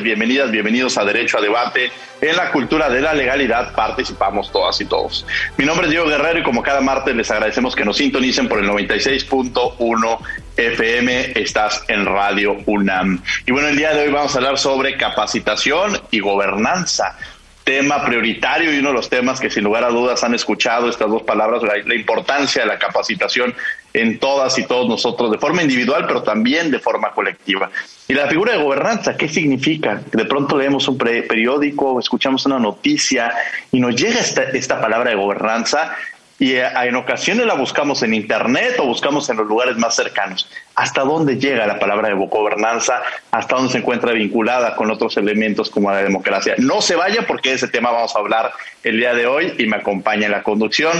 Bienvenidas, bienvenidos a Derecho a Debate. En la cultura de la legalidad participamos todas y todos. Mi nombre es Diego Guerrero y como cada martes les agradecemos que nos sintonicen por el 96.1 FM. Estás en Radio UNAM. Y bueno, el día de hoy vamos a hablar sobre capacitación y gobernanza tema prioritario y uno de los temas que sin lugar a dudas han escuchado estas dos palabras, la, importancia de la capacitación en todas y todos nosotros, de forma individual, pero también de forma colectiva. Y la figura de gobernanza, ¿qué significa? De pronto leemos un periódico, escuchamos una noticia y nos llega esta, esta palabra de gobernanza y eh, en ocasiones la buscamos en Internet o buscamos en los lugares más cercanos. ¿Hasta dónde llega la palabra de gobernanza? ¿Hasta dónde se encuentra vinculada con otros elementos como la democracia? No se vaya porque de ese tema vamos a hablar el día de hoy y me acompaña en la conducción.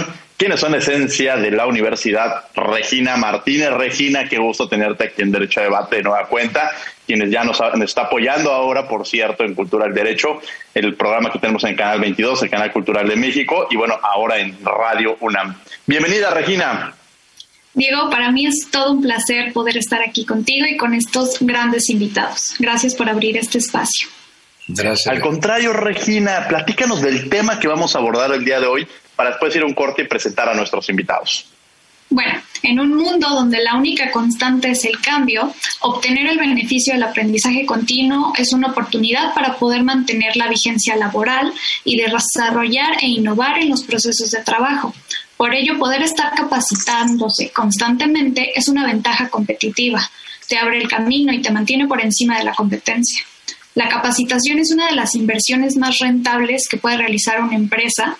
¿Quiénes son esencia de la Universidad Regina Martínez? Regina, qué gusto tenerte aquí en Derecho a Debate de nueva cuenta quienes ya nos, está apoyando ahora, por cierto, en Cultura del Derecho, el programa que tenemos en Canal 22, el Canal Cultural de México, y bueno, ahora en Radio UNAM. Bienvenida, Regina. Diego, para mí es todo un placer poder estar aquí contigo y con estos grandes invitados. Gracias por abrir este espacio. Gracias. Al contrario, Regina, platícanos del tema que vamos a abordar el día de hoy para después ir a un corte y presentar a nuestros invitados. Bueno, en un mundo donde la única constante es el cambio, obtener el beneficio del aprendizaje continuo es una oportunidad para poder mantener la vigencia laboral y desarrollar e innovar en los procesos de trabajo. Por ello, poder estar capacitándose constantemente es una ventaja competitiva. Te abre el camino y te mantiene por encima de la competencia. La capacitación es una de las inversiones más rentables que puede realizar una empresa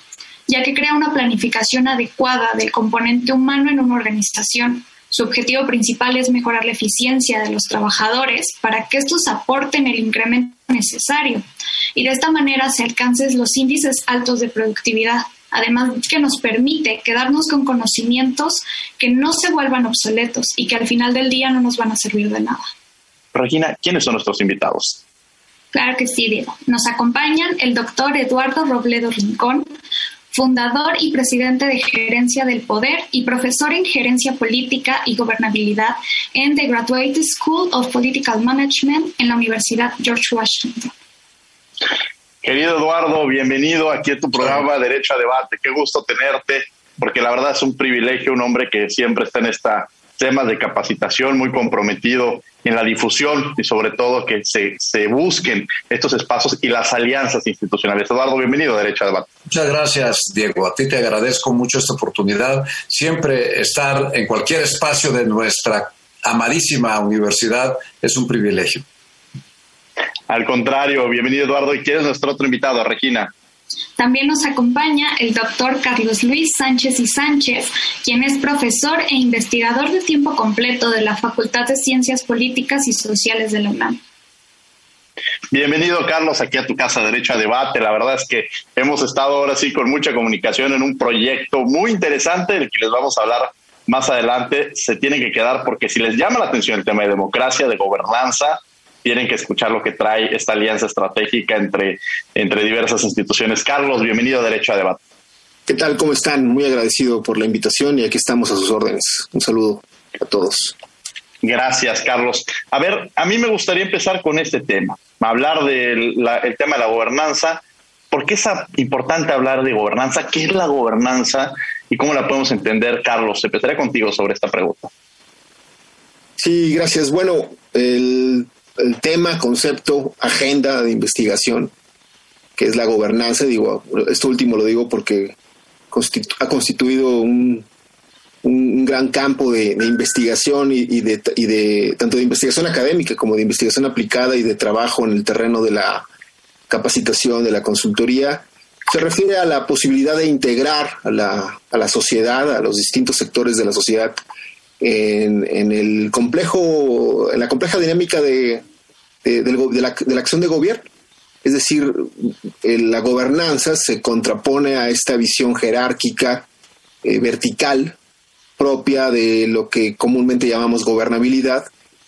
ya que crea una planificación adecuada del componente humano en una organización. Su objetivo principal es mejorar la eficiencia de los trabajadores para que estos aporten el incremento necesario y de esta manera se alcancen los índices altos de productividad. Además que nos permite quedarnos con conocimientos que no se vuelvan obsoletos y que al final del día no nos van a servir de nada. Regina, ¿quiénes son nuestros invitados? Claro que sí, Diego. Nos acompañan el doctor Eduardo Robledo Rincón, fundador y presidente de Gerencia del Poder y profesor en Gerencia Política y Gobernabilidad en The Graduate School of Political Management en la Universidad George Washington. Querido Eduardo, bienvenido aquí a tu programa Derecho a Debate. Qué gusto tenerte, porque la verdad es un privilegio, un hombre que siempre está en esta temas de capacitación, muy comprometido en la difusión y sobre todo que se, se busquen estos espacios y las alianzas institucionales. Eduardo, bienvenido a Derecho a Debate. Muchas gracias, Diego. A ti te agradezco mucho esta oportunidad. Siempre estar en cualquier espacio de nuestra amadísima universidad es un privilegio. Al contrario, bienvenido Eduardo. ¿Y quién es nuestro otro invitado, Regina? También nos acompaña el doctor Carlos Luis Sánchez y Sánchez, quien es profesor e investigador de tiempo completo de la Facultad de Ciencias Políticas y Sociales de la UNAM. Bienvenido, Carlos, aquí a tu casa Derecho a Debate. La verdad es que hemos estado ahora sí con mucha comunicación en un proyecto muy interesante del que les vamos a hablar más adelante. Se tienen que quedar porque si les llama la atención el tema de democracia, de gobernanza, tienen que escuchar lo que trae esta alianza estratégica entre, entre diversas instituciones. Carlos, bienvenido a Derecho a Debate. ¿Qué tal? ¿Cómo están? Muy agradecido por la invitación y aquí estamos a sus órdenes. Un saludo a todos. Gracias, Carlos. A ver, a mí me gustaría empezar con este tema, hablar del tema de la gobernanza. ¿Por qué es importante hablar de gobernanza? ¿Qué es la gobernanza y cómo la podemos entender, Carlos? Empezaré contigo sobre esta pregunta. Sí, gracias. Bueno, el el tema, concepto, agenda de investigación, que es la gobernanza. Digo, esto último lo digo porque ha constituido un, un gran campo de, investigación y, de, y, de, tanto de investigación académica como de investigación aplicada y de trabajo en el terreno de la capacitación, de la consultoría. Se refiere a la posibilidad de integrar a la, a la sociedad, a los distintos sectores de la sociedad en, el complejo, en la compleja dinámica de, de, la, acción de gobierno. Es decir, la gobernanza se contrapone a esta visión jerárquica, eh, vertical, propia de lo que comúnmente llamamos gobernabilidad,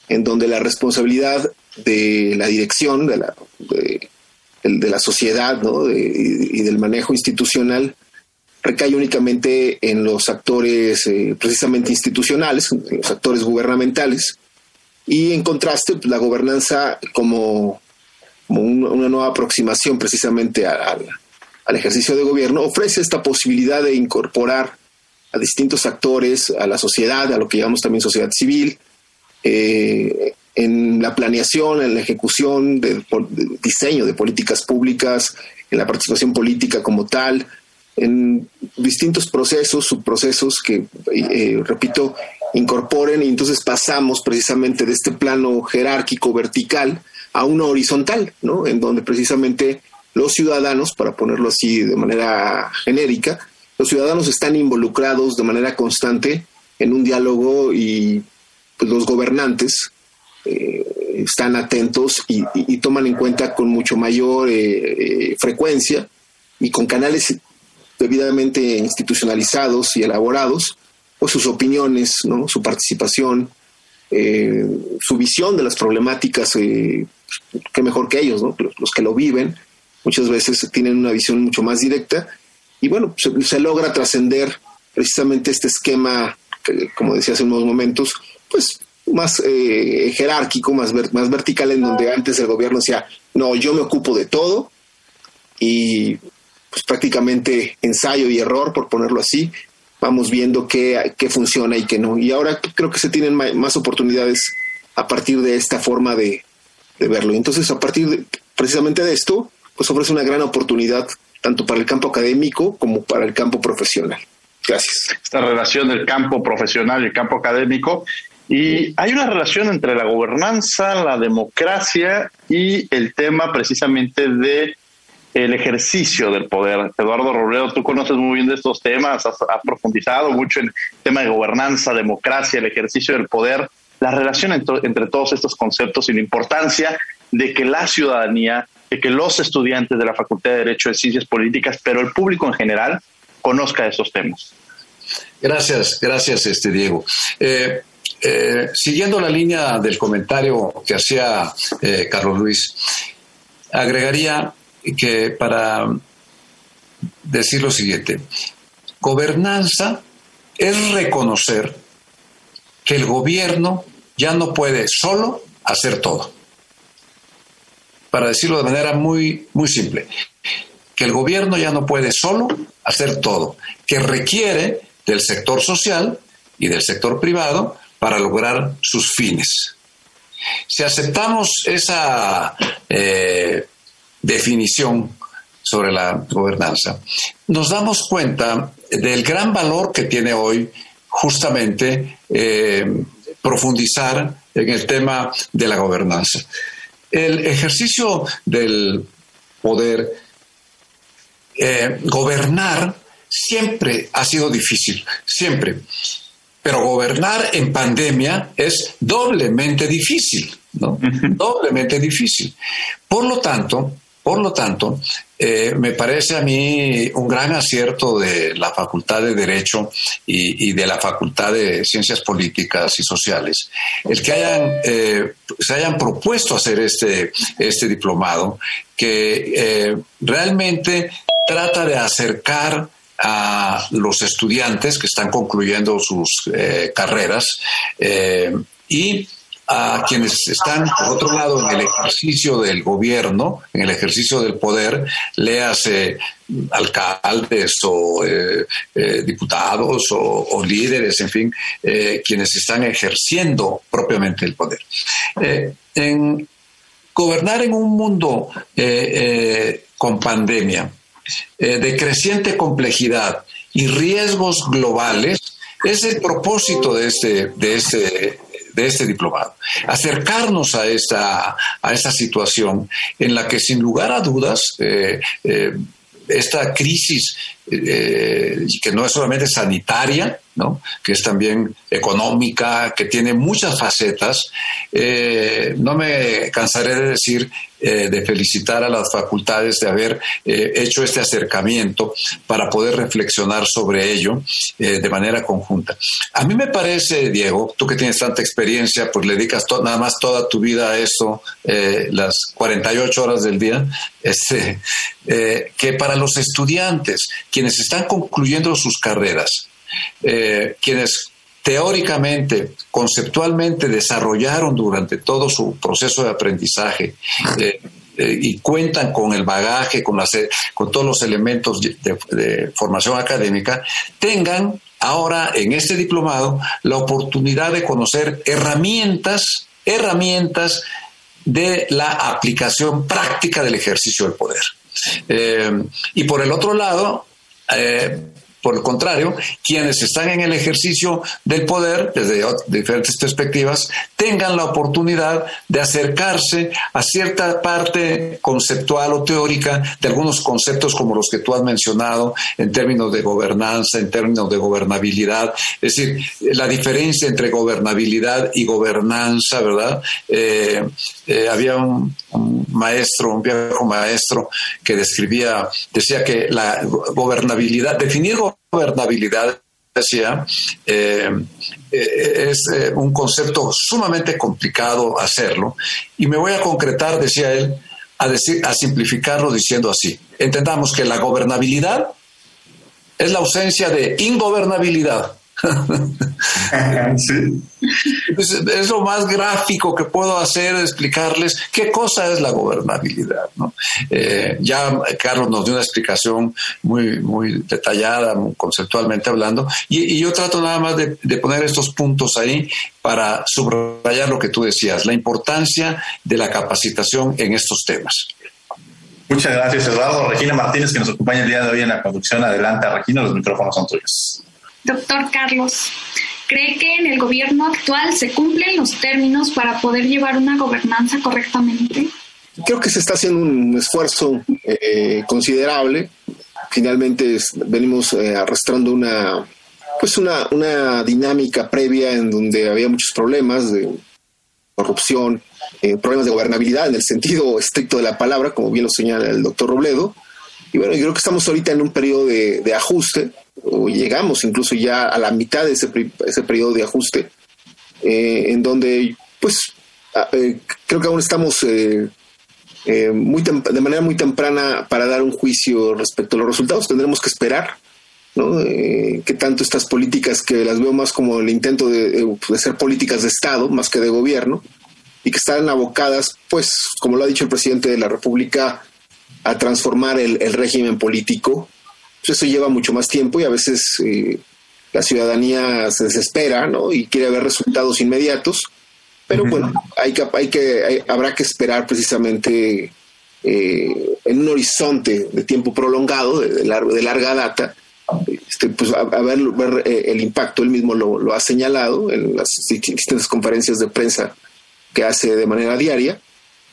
en donde la responsabilidad de la dirección de la, de, la sociedad y, del manejo institucional recae únicamente en los actores eh, precisamente institucionales, en los actores gubernamentales, y en contraste pues, la gobernanza como, una nueva aproximación precisamente al, ejercicio de gobierno ofrece esta posibilidad de incorporar a distintos actores, a la sociedad, a lo que llamamos también sociedad civil, eh, en la planeación, en la ejecución del diseño de políticas públicas, en la participación política como tal, en distintos procesos, subprocesos que, eh, repito, incorporen y entonces pasamos precisamente de este plano jerárquico vertical a uno horizontal, ¿no? En donde precisamente los ciudadanos, para ponerlo así de manera genérica, los ciudadanos están involucrados de manera constante en un diálogo y pues, los gobernantes eh, están atentos y, toman en cuenta con mucho mayor eh, frecuencia y con canales debidamente institucionalizados y elaborados, pues sus opiniones, ¿no? su participación, eh, su visión de las problemáticas, eh, qué mejor que ellos, ¿no? los, que lo viven, muchas veces tienen una visión mucho más directa y bueno, se, logra trascender precisamente este esquema, que, como decía hace unos momentos, pues más eh, jerárquico, más, más vertical, en donde antes el gobierno decía, no, yo me ocupo de todo y pues prácticamente ensayo y error, por ponerlo así, vamos viendo qué, qué funciona y qué no. Y ahora creo que se tienen más oportunidades a partir de esta forma de, verlo. Y entonces, a partir precisamente de esto, pues ofrece una gran oportunidad tanto para el campo académico como para el campo profesional. Gracias. Esta relación del campo profesional y el campo académico. Y hay una relación entre la gobernanza, la democracia y el tema precisamente de el ejercicio del poder. Eduardo Robledo, tú conoces muy bien estos temas, has, profundizado mucho en el tema de gobernanza, democracia, el ejercicio del poder, la relación entre, todos estos conceptos y la importancia de que la ciudadanía, de que los estudiantes de la Facultad de Derecho de Ciencias Políticas, pero el público en general, conozca esos temas. Gracias, gracias, este Diego. Eh, eh, siguiendo la línea del comentario que hacía eh, Carlos Luis, agregaría que para decir lo siguiente. Gobernanza es reconocer que el gobierno ya no puede solo hacer todo. Para decirlo de manera muy, muy simple, que el gobierno ya no puede solo hacer todo, que requiere del sector social y del sector privado para lograr sus fines. Si aceptamos esa eh, definición sobre la gobernanza, nos damos cuenta del gran valor que tiene hoy justamente eh, profundizar en el tema de la gobernanza. El ejercicio del poder, eh, gobernar siempre ha sido difícil, siempre. Pero gobernar en pandemia es doblemente difícil, ¿no? Doblemente difícil. Por lo tanto, por lo tanto, eh, me parece a mí un gran acierto de la Facultad de Derecho y, de la Facultad de Ciencias Políticas y Sociales el que eh, se hayan propuesto hacer este, este diplomado que eh, realmente trata de acercar a los estudiantes que están concluyendo sus carreras y a quienes están, por otro lado, en el ejercicio del gobierno, en el ejercicio del poder, léase alcaldes o eh, eh, diputados o, líderes, en fin, eh, quienes están ejerciendo propiamente el poder. en gobernar en un mundo con pandemia, de creciente complejidad y riesgos globales, es el propósito de este, de este de este diplomado. Acercarnos a esta, a esta situación en la que sin lugar a dudas eh, eh, esta crisis eh, que no es solamente sanitaria, ¿no? que es también económica, que tiene muchas facetas. no me cansaré de decir eh, de felicitar a las facultades de haber eh, hecho este acercamiento para poder reflexionar sobre ello eh, de manera conjunta. A mí me parece, Diego, tú que tienes tanta experiencia, pues le dedicas nada más toda tu vida a esto, las 48 horas del día, este, que para los estudiantes, quienes están concluyendo sus carreras, quienes teóricamente, conceptualmente desarrollaron durante todo su proceso de aprendizaje eh, eh, y cuentan con el bagaje, con, con todos los elementos de, formación académica, tengan ahora en este diplomado la oportunidad de conocer herramientas, herramientas de la aplicación práctica del ejercicio del poder. Eh, y por el otro lado, eh, por el contrario, quienes están en el ejercicio del poder, desde diferentes perspectivas, tengan la oportunidad de acercarse a cierta parte conceptual o teórica de algunos conceptos como los que tú has mencionado en términos de gobernanza, en términos de gobernabilidad. Es decir, la diferencia entre gobernabilidad y gobernanza, ¿verdad? Eh, eh, había un, un, maestro, un viejo maestro, que describía, decía que la gobernabilidad, definir gobernabilidad decía, eh, eh, es eh, un concepto sumamente complicado hacerlo y me voy a concretar, decía él, a, decir, a simplificarlo diciendo así. Entendamos que la gobernabilidad es la ausencia de ingobernabilidad. es lo más gráfico que puedo hacer, explicarles qué cosa es la gobernabilidad. Eh, ya Carlos nos dio una explicación muy, muy detallada, conceptualmente hablando, y, yo trato nada más de, poner estos puntos ahí para subrayar lo que tú decías, la importancia de la capacitación en estos temas. Muchas gracias, Eduardo. Regina Martínez, que nos acompaña el día de hoy en la conducción. Adelante, Regina, los micrófonos son tuyos. Doctor Carlos, ¿cree que en el gobierno actual se cumplen los términos para poder llevar una gobernanza correctamente? Creo que se está haciendo un esfuerzo eh, considerable. Finalmente venimos eh, arrastrando una, pues una, una dinámica previa en donde había muchos problemas de corrupción, eh, problemas de gobernabilidad en el sentido estricto de la palabra, como bien lo señala el doctor Robledo. Y bueno, yo creo que estamos ahorita en un periodo de, de ajuste o llegamos incluso ya a la mitad de ese, ese periodo de ajuste, eh, en donde, pues, eh, creo que aún estamos eh, eh, muy de manera muy temprana para dar un juicio respecto a los resultados. Tendremos que esperar, ¿no? Que tanto estas políticas que las veo más como el intento de, de, ser políticas de Estado más que de gobierno y que están abocadas, pues, como lo ha dicho el presidente de la República, a transformar el, el régimen político. Pues eso lleva mucho más tiempo y a veces eh, la ciudadanía se desespera, ¿no? Y quiere ver resultados inmediatos pero bueno, hay que, hay que, habrá que esperar precisamente eh, en un horizonte de tiempo prolongado, de, de larga data, este, pues a, ver, ver eh, el impacto. Él mismo lo, lo, ha señalado en las distintas conferencias de prensa que hace de manera diaria,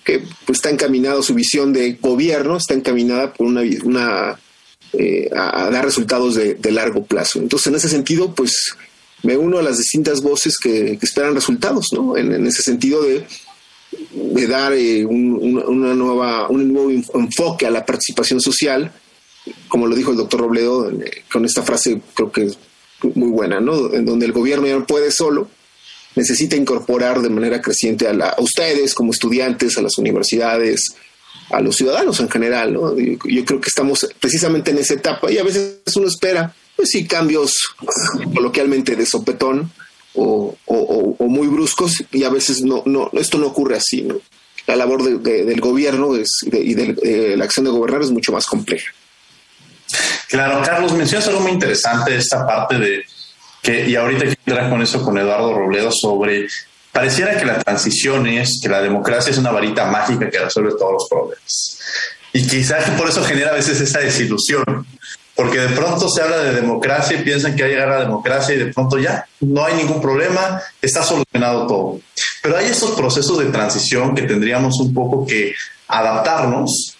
que pues está encaminado su visión de gobierno, está encaminada por una, una eh, a, dar resultados de, largo plazo. Entonces, en ese sentido, pues me uno a las distintas voces que, esperan resultados, ¿no? En, ese sentido de, de dar eh, un, una nueva, un nuevo enfoque a la participación social, como lo dijo el doctor Robledo, eh, con esta frase creo que es muy buena, ¿no? En donde el gobierno ya no puede solo, necesita incorporar de manera creciente a, la, a ustedes como estudiantes, a las universidades, a los ciudadanos en general, ¿no? Yo, creo que estamos precisamente en esa etapa y a veces uno espera pues sí, cambios coloquialmente de sopetón o, muy bruscos y a veces no, no, esto no ocurre así. La labor del gobierno y de, la acción de gobernar es mucho más compleja. Claro, Carlos, mencionas algo muy interesante, esta parte de que, y ahorita quiero entrar con eso con Eduardo Robledo, sobre, pareciera que la transición es, que la democracia es una varita mágica que resuelve todos los problemas. Y quizás por eso genera a veces esa desilusión, porque de pronto se habla de democracia y piensan que va a llegar la democracia y de pronto ya no hay ningún problema, está solucionado todo. Pero hay estos procesos de transición que tendríamos un poco que adaptarnos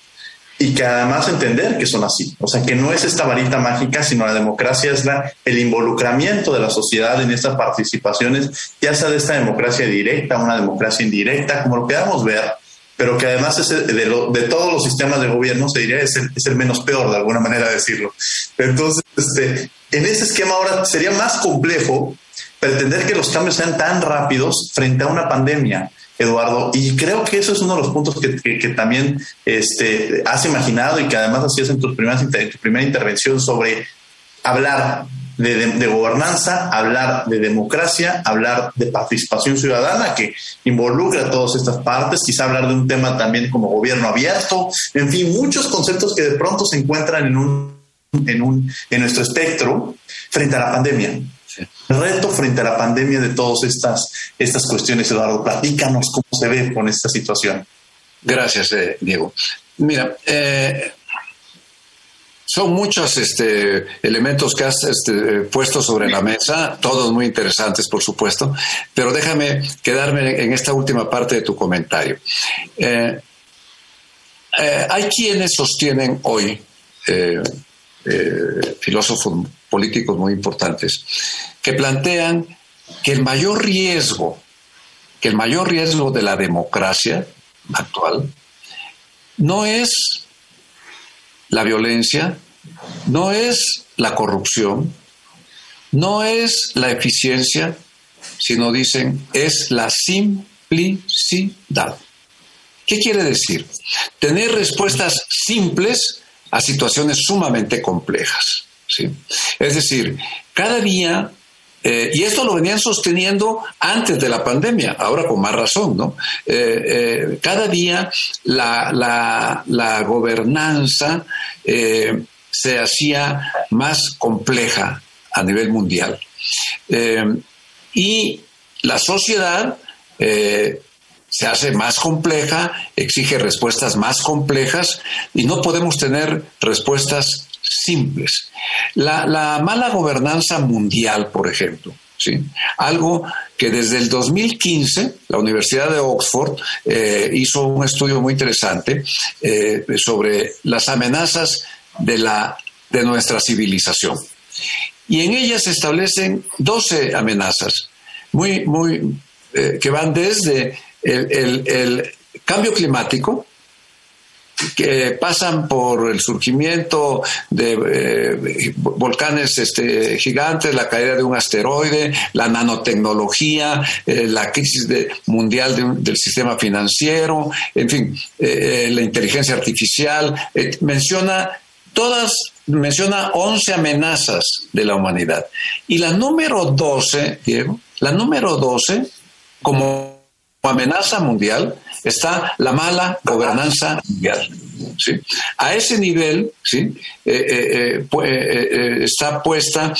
y que además entender que son así. O sea, que no es esta varita mágica, sino la democracia es el involucramiento de la sociedad en estas participaciones, ya sea de esta democracia directa, una democracia indirecta, como lo queramos ver, pero que además es de, de, todos los sistemas de gobierno, se diría, es el, es el menos peor, de alguna manera decirlo. Entonces, este, en ese esquema ahora sería más complejo pretender que los cambios sean tan rápidos frente a una pandemia. Eduardo, y creo que eso es uno de los puntos que, también este, has imaginado y que además hacías en, tus primeras, en tu primera intervención sobre hablar de, gobernanza, hablar de democracia, hablar de participación ciudadana que involucra todas estas partes, quizá hablar de un tema también como gobierno abierto, en fin, muchos conceptos que de pronto se encuentran en un en, un, en nuestro espectro frente a la pandemia. Reto frente a la pandemia de todas estas, estas cuestiones, Eduardo, platícanos cómo se ve con esta situación. Gracias, eh, Diego. Mira, eh, son muchos este, elementos que has este, puesto sobre la mesa, todos muy interesantes, por supuesto, pero déjame quedarme en esta última parte de tu comentario. Eh, eh, hay quienes sostienen hoy, eh, filósofos políticos muy importantes, que plantean que el mayor riesgo, que el mayor riesgo de la democracia actual no es la violencia no es la corrupción, no es la eficiencia, sino dicen es la simplicidad. ¿Qué quiere decir? Tener respuestas simples a situaciones sumamente complejas. ¿Sí? Es decir, cada día eh, y esto lo venían sosteniendo antes de la pandemia, ahora con más razón, ¿no? Eh, eh, cada día la, la, la gobernanza se hacía más compleja a nivel mundial. y la sociedad se hace más compleja, exige respuestas más complejas y no podemos tener respuestas simples. La, mala gobernanza mundial, por ejemplo, ¿sí? algo que desde el 2015 la Universidad de Oxford eh, hizo un estudio muy interesante eh, sobre las amenazas de, la, de nuestra civilización. Y en ellas se establecen 12 amenazas muy, muy, eh, que van desde el, el cambio climático, que pasan por el surgimiento de eh, volcanes este, gigantes, la caída de un asteroide, la nanotecnología, eh, la crisis mundial del sistema financiero, en fin, eh, la inteligencia artificial, menciona todas, menciona 11 amenazas de la humanidad. Y la número 12, Diego, la número 12, como amenaza mundial, está la mala gobernanza mundial. A ese nivel. Eh, eh, eh, está puesta,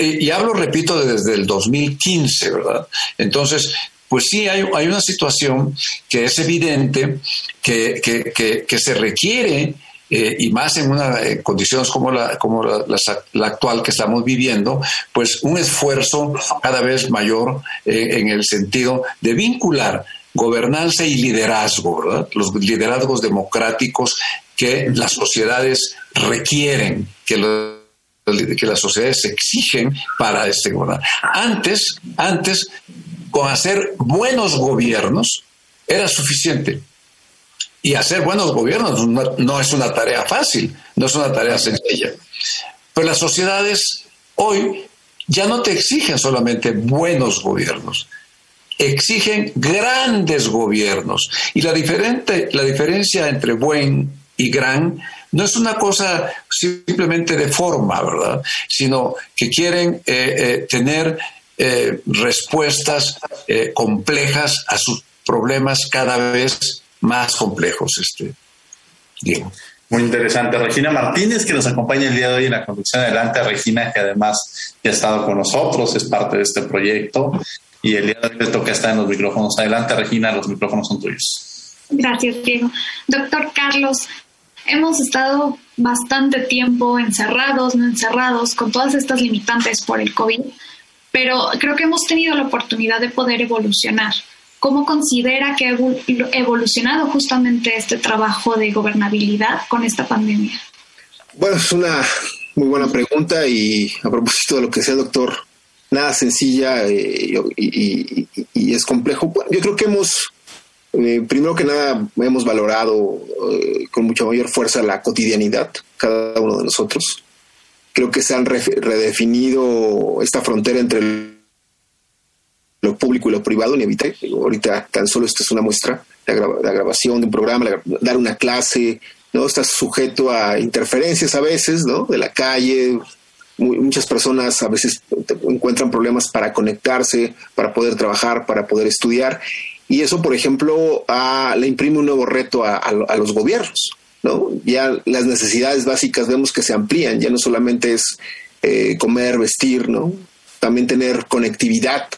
y hablo, repito, desde el 2015, ¿verdad? Entonces, pues sí, hay, hay una situación que es evidente que, que, que, se requiere y más en una condiciones como, la, como la, la, actual que estamos viviendo, pues un esfuerzo cada vez mayor en el sentido de vincular gobernanza y liderazgo, los liderazgos democráticos que las sociedades requieren, que, las sociedades exigen para este gobierno. Antes, antes, con hacer buenos gobiernos era suficiente. Y hacer buenos gobiernos no, es una tarea fácil, no es una tarea sencilla. Pero las sociedades hoy ya no te exigen solamente buenos gobiernos, exigen grandes gobiernos. Y la, diferente, la diferencia entre buen y gran no es una cosa simplemente de forma, ¿verdad? Sino que quieren eh, eh, tener eh, respuestas complejas a sus problemas cada vez más complejos. Este, Diego. Muy interesante. Regina Martínez, que nos acompaña el día de hoy en la conducción. Adelante, Regina, que además ya ha estado con nosotros, es parte de este proyecto y el día de hoy le toca estar en los micrófonos. Adelante, Regina, los micrófonos son tuyos. Gracias, Diego. Doctor Carlos, hemos estado bastante tiempo encerrados, no encerrados, con todas estas limitantes por el COVID, pero creo que hemos tenido la oportunidad de poder evolucionar. ¿Cómo considera que ha evolucionado justamente este trabajo de gobernabilidad con esta pandemia? Bueno, es una muy buena pregunta y a propósito de lo que decía el doctor nada sencilla eh, y, es complejo. yo creo que hemos, eh, primero que nada, hemos valorado eh, con mucha mayor fuerza la cotidianidad, cada uno de nosotros. Creo que se han redefinido esta frontera entre lo público y lo privado, inevitable. Ahorita tan solo esta es una muestra, la, la grabación de un programa, dar una clase, ¿no? Estás sujeto a interferencias a veces, ¿no? De la calle, muchas personas a veces encuentran problemas para conectarse, para poder trabajar, para poder estudiar. Y eso, por ejemplo, le imprime un nuevo reto a, los gobiernos. ¿no? Ya las necesidades básicas vemos que se amplían, ya no solamente es eh, comer, vestir, ¿no? también tener conectividad,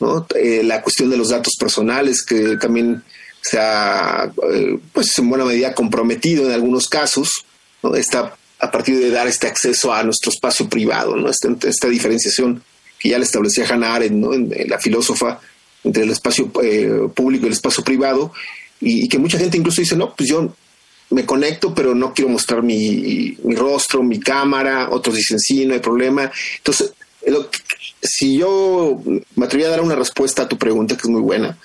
¿no? Eh, la cuestión de los datos personales que también se ha, eh, pues en buena medida comprometido en algunos casos, ¿no? A partir de dar este acceso a nuestro espacio privado, ¿no? Esta, esta diferenciación que ya le establecía Hannah Arendt, ¿no? En, la filósofa, entre el espacio eh, público y el espacio privado, y, que mucha gente incluso dice, no, pues yo me conecto, pero no quiero mostrar mi, mi rostro, mi cámara, otros dicen, sí, no hay problema. Entonces, si yo me atreviera a dar una respuesta a tu pregunta, que es muy buena,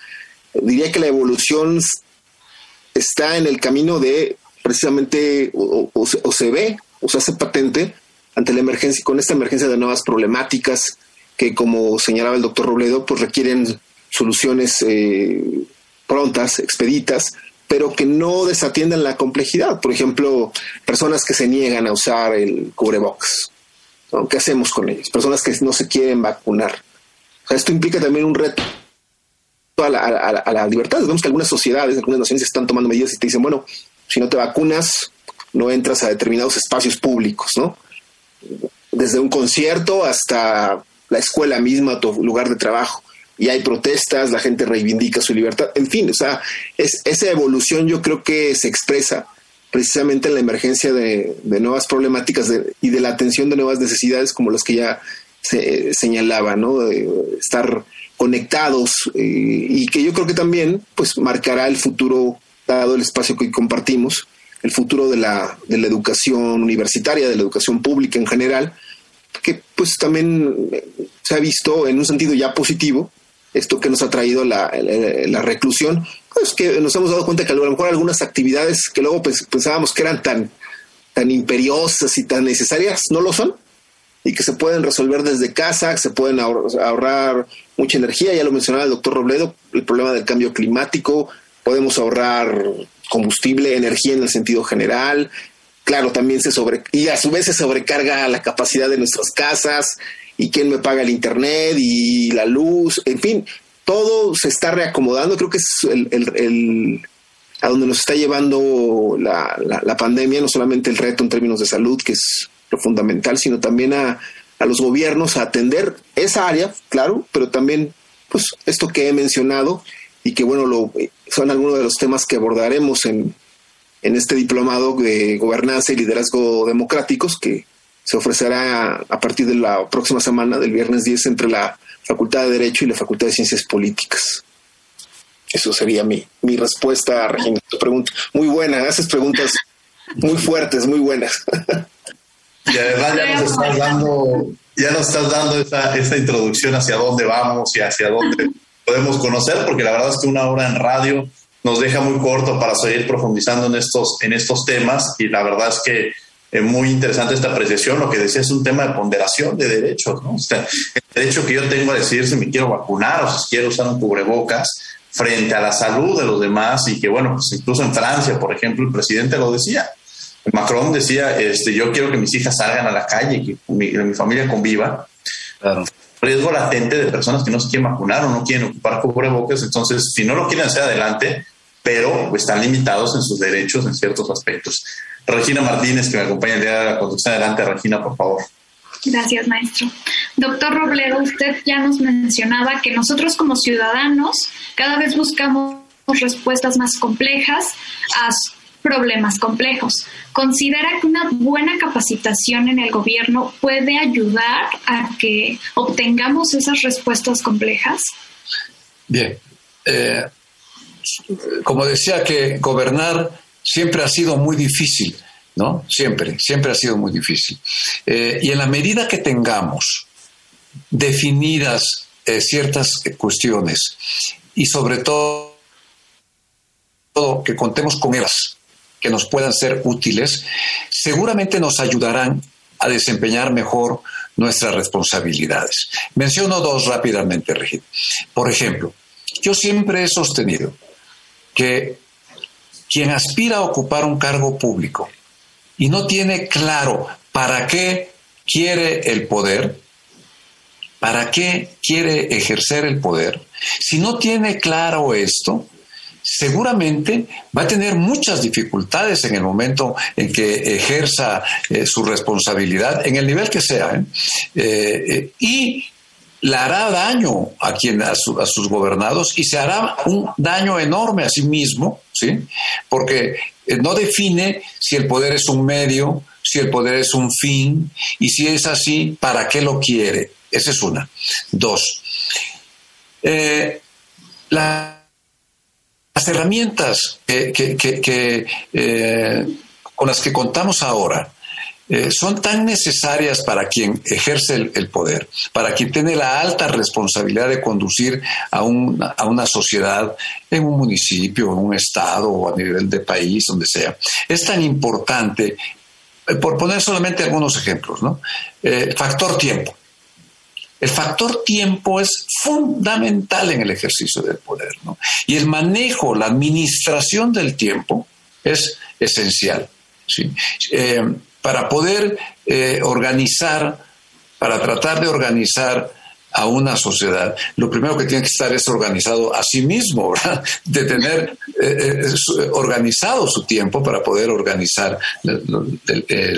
diría que la evolución está en el camino de precisamente o, se ve o se hace patente ante la emergencia, con esta emergencia de nuevas problemáticas que, como señalaba el doctor Robledo, pues requieren soluciones eh, prontas, expeditas, pero que no desatiendan la complejidad. Por ejemplo, personas que se niegan a usar el cubrebocas. ¿Qué hacemos con ellos? Personas que no se quieren vacunar. esto implica también un reto a la, a la libertad. Vemos que algunas sociedades, algunas naciones están tomando medidas y te dicen, bueno, si no te vacunas, no entras a determinados espacios públicos, ¿no? Desde un concierto hasta la escuela misma, tu lugar de trabajo. Y hay protestas, la gente reivindica su libertad. En fin, o sea, es, esa evolución yo creo que se expresa precisamente en la emergencia de, nuevas problemáticas y de la atención de nuevas necesidades como las que ya se señalaba, ¿no? De estar conectados eh, y que yo creo que también pues marcará el futuro dado el espacio que compartimos, el futuro de la, de la educación universitaria, de la educación pública en general, que pues también se ha visto en un sentido ya positivo, esto que nos ha traído la, reclusión, pues que nos hemos dado cuenta que a lo mejor algunas actividades que luego pensábamos que eran tan, tan imperiosas y tan necesarias, no lo son, y que se pueden resolver desde casa, que se pueden ahorrar mucha energía, ya lo mencionaba el doctor Robledo, el problema del cambio climático, podemos ahorrar combustible, energía en el sentido general, claro, también se sobre, y a su vez se sobrecarga la capacidad de nuestras casas, y quién me paga el internet y la luz, en fin, todo se está reacomodando, creo que es el, a donde nos está llevando la, la, pandemia, no solamente el reto en términos de salud, que es lo fundamental, sino también a, a los gobiernos a atender esa área, claro, pero también pues esto que he mencionado y que bueno, lo, son algunos de los temas que abordaremos en, en este diplomado de gobernanza y liderazgo democráticos que se ofrecerá a partir de la próxima semana, del viernes 10, entre la Facultad de Derecho y la Facultad de Ciencias Políticas. Eso sería mi, mi respuesta Regina. Tu pregunta. Muy buena, haces preguntas muy fuertes, muy buenas. Y además ya nos estás dando, ya nos estás dando esta, esta introducción hacia dónde vamos y hacia dónde podemos conocer, porque la verdad es que una hora en radio nos deja muy corto para seguir profundizando en estos, en estos temas y la verdad es que es muy interesante esta apreciación. Lo que decía es un tema de ponderación de derechos, ¿no? el derecho que yo tengo a decidir si me quiero vacunar o si quiero usar un cubrebocas frente a la salud de los demás y que, bueno, pues incluso en Francia, por ejemplo, el presidente lo decía. Macron decía, este, yo quiero que mis hijas salgan a la calle, que mi, mi familia conviva. Riesgo latente de personas que no se quieren vacunar o no quieren ocupar cubrebocas. Entonces, si no lo quieren hacer adelante, pero están limitados en sus derechos en ciertos aspectos. Regina Martínez, que me acompaña el día de la conducción. Adelante, Regina, por favor. Gracias, maestro. Doctor Robledo, usted ya nos mencionaba que nosotros como ciudadanos cada vez buscamos respuestas más complejas a problemas complejos. ¿Considera que una buena capacitación en el gobierno puede ayudar a que obtengamos esas respuestas complejas? Bien. Eh, como decía que gobernar siempre ha sido muy difícil, ¿no? Siempre, siempre ha sido muy difícil. Eh, y en la medida que tengamos definidas eh, ciertas cuestiones y sobre todo que contemos con ellas, que nos puedan ser útiles, seguramente nos ayudarán a desempeñar mejor nuestras responsabilidades. Menciono dos rápidamente, Regina. Por ejemplo, yo siempre he sostenido que quien aspira a ocupar un cargo público y no tiene claro para qué quiere el poder, para qué quiere ejercer el poder, si no tiene claro esto, seguramente va a tener muchas dificultades en el momento en que ejerza eh, su responsabilidad, en el nivel que sea. ¿eh? Eh, y le hará daño a, quien, a, sus gobernados y se hará un daño enorme a sí mismo, ¿sí? porque no define si el poder es un medio, si el poder es un fin, y si es así, ¿para qué lo quiere? Esa es una. Dos, eh, las herramientas que, eh, con las que contamos ahora, eh, son tan necesarias para quien ejerce el, poder, para quien tiene la alta responsabilidad de conducir a, a una sociedad en un municipio, en un estado o a nivel de país, donde sea. Es tan importante, eh, por poner solamente algunos ejemplos, ¿no? Factor tiempo. El factor tiempo es fundamental en el ejercicio del poder, ¿no? Y el manejo, la administración del tiempo es esencial. ¿sí? para poder eh, organizar, para tratar de organizar a una sociedad, lo primero que tiene que estar es organizado a sí mismo, de tener eh, eh, organizado su tiempo para poder organizar